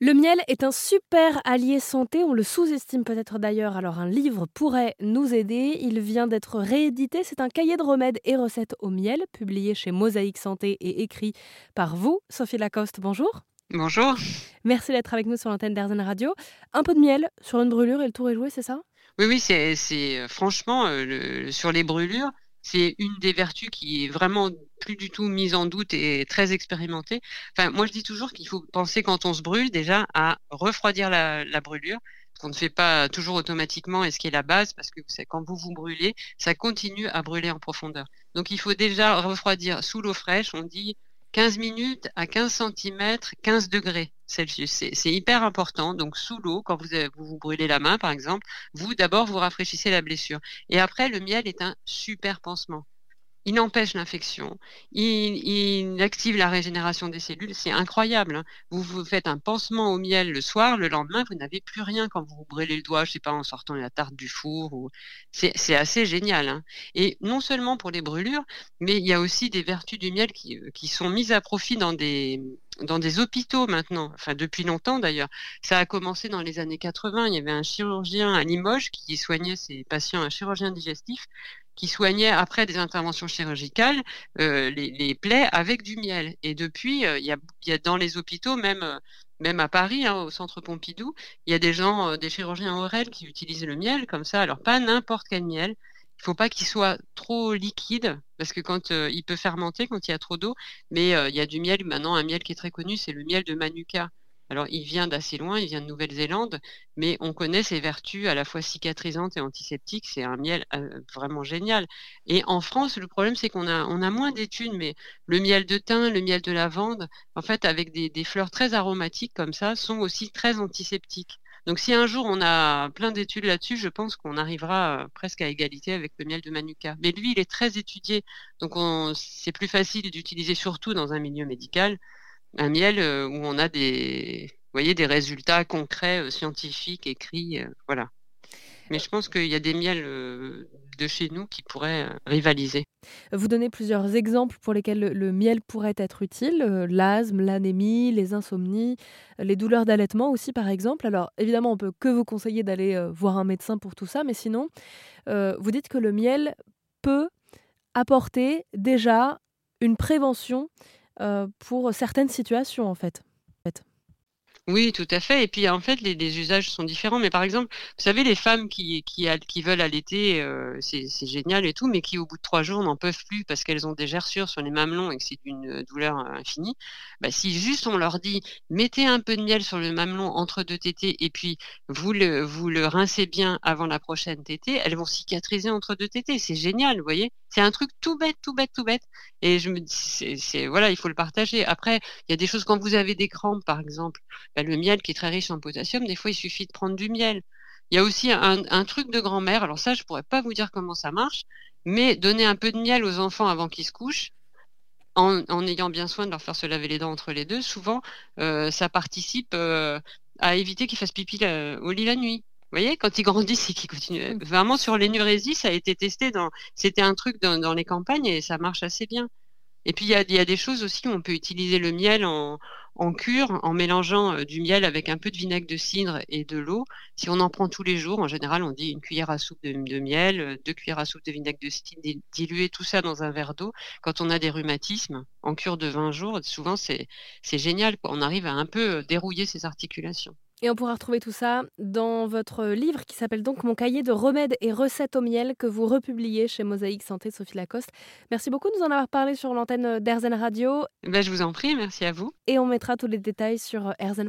Le miel est un super allié santé, on le sous-estime peut-être d'ailleurs, alors un livre pourrait nous aider. Il vient d'être réédité, c'est un cahier de remèdes et recettes au miel, publié chez Mosaïque Santé et écrit par vous, Sophie Lacoste, bonjour. Bonjour. Merci d'être avec nous sur l'antenne d'Airzen Radio. Un peu de miel sur une brûlure et le tour est joué, c'est ça? Oui, oui, c'est euh, franchement, euh, sur les brûlures, c'est une des vertus qui est vraiment plus du tout mise en doute et très expérimentée. Enfin, moi, je dis toujours qu'il faut penser quand on se brûle déjà à refroidir la, brûlure qu'on ne fait pas toujours automatiquement et ce qui est la base parce que quand vous vous brûlez, ça continue à brûler en profondeur. Donc il faut déjà refroidir sous l'eau fraîche. On dit 15 minutes à 15 cm, 15 degrés Celsius. C'est hyper important. Donc, sous l'eau, quand vous, vous, vous brûlez la main, par exemple, vous, d'abord, vous rafraîchissez la blessure. Et après, le miel est un super pansement il empêche l'infection, il, active la régénération des cellules, c'est incroyable. Hein. Vous vous faites un pansement au miel le soir, le lendemain, vous n'avez plus rien quand vous vous brûlez le doigt, je sais pas, en sortant la tarte du four. Ou... C'est assez génial. Hein. Et non seulement pour les brûlures, mais il y a aussi des vertus du miel qui, euh, qui sont mises à profit dans des, dans des hôpitaux maintenant, enfin depuis longtemps d'ailleurs. Ça a commencé dans les années 80. Il y avait un chirurgien à Limoges qui soignait ses patients, un chirurgien digestif, qui soignait après des interventions chirurgicales euh, les, plaies avec du miel. Et depuis, euh, il y, a, dans les hôpitaux, même, euh, à Paris, hein, au centre Pompidou, il y a des gens, des chirurgiens ORL qui utilisent le miel comme ça. Alors pas n'importe quel miel. Il faut pas qu'il soit trop liquide parce que quand il peut fermenter quand il y a trop d'eau. Mais il y a du miel maintenant, un miel qui est très connu, c'est le miel de Manuka. Alors, il vient d'assez loin, il vient de Nouvelle-Zélande, mais on connaît ses vertus à la fois cicatrisantes et antiseptiques. C'est un miel euh, vraiment génial. Et en France, le problème, c'est qu'on a, on a moins d'études, mais le miel de thym, le miel de lavande, en fait, avec des, des fleurs très aromatiques comme ça, sont aussi très antiseptiques. Donc, si un jour on a plein d'études là-dessus, je pense qu'on arrivera euh, presque à égalité avec le miel de Manuka. Mais lui, il est très étudié, donc c'est plus facile d'utiliser surtout dans un milieu médical un miel euh, où on a des, voyez, des résultats concrets, euh, scientifiques, écrits, euh, voilà. Mais je pense qu'il y a des miels de chez nous qui pourraient rivaliser. Vous donnez plusieurs exemples pour lesquels le, miel pourrait être utile l'asthme, l'anémie, les insomnies, les douleurs d'allaitement aussi, par exemple. Alors, évidemment, on peut que vous conseiller d'aller voir un médecin pour tout ça, mais sinon, vous dites que le miel peut apporter déjà une prévention pour certaines situations en fait. Oui, tout à fait. Et puis en fait, les, usages sont différents. Mais par exemple, vous savez, les femmes qui, qui, veulent allaiter, euh, c'est génial et tout, mais qui au bout de trois jours n'en peuvent plus parce qu'elles ont des gerçures sur les mamelons et que c'est d'une euh, douleur infinie. Bah, si juste on leur dit, mettez un peu de miel sur le mamelon entre deux tétés et puis vous le, vous le rincez bien avant la prochaine tétée, elles vont cicatriser entre deux tétés. C'est génial, vous voyez. C'est un truc tout bête, tout bête, tout bête. Et je me dis, c'est voilà, il faut le partager. Après, il y a des choses quand vous avez des crampes, par exemple bah, le miel qui est très riche en potassium, des fois il suffit de prendre du miel. Il y a aussi un, truc de grand-mère, alors ça je pourrais pas vous dire comment ça marche, mais donner un peu de miel aux enfants avant qu'ils se couchent, en, ayant bien soin de leur faire se laver les dents entre les deux, souvent euh, ça participe euh, à éviter qu'ils fassent pipi au lit la nuit. Vous voyez, quand ils grandissent et qu'ils continuent. Mmh. Vraiment, sur l'énurésie, ça a été testé dans. C'était un truc dans, les campagnes et ça marche assez bien. Et puis, il y a, des choses aussi où on peut utiliser le miel en, cure en mélangeant euh, du miel avec un peu de vinaigre de cidre et de l'eau. Si on en prend tous les jours, en général, on dit une cuillère à soupe de, miel, euh, deux cuillères à soupe de vinaigre de cidre, diluer tout ça dans un verre d'eau. Quand on a des rhumatismes, en cure de 20 jours, souvent c'est génial. On arrive à un peu euh, dérouiller ses articulations. Et on pourra retrouver tout ça dans votre livre qui s'appelle donc Mon cahier de remèdes et recettes au miel que vous republiez chez Mosaïque Santé Sophie Lacoste. Merci beaucoup de nous en avoir parlé sur l'antenne d'Airzen Radio. Ben, je vous en prie, merci à vous. Et on mettra tous les détails sur airzen.fr.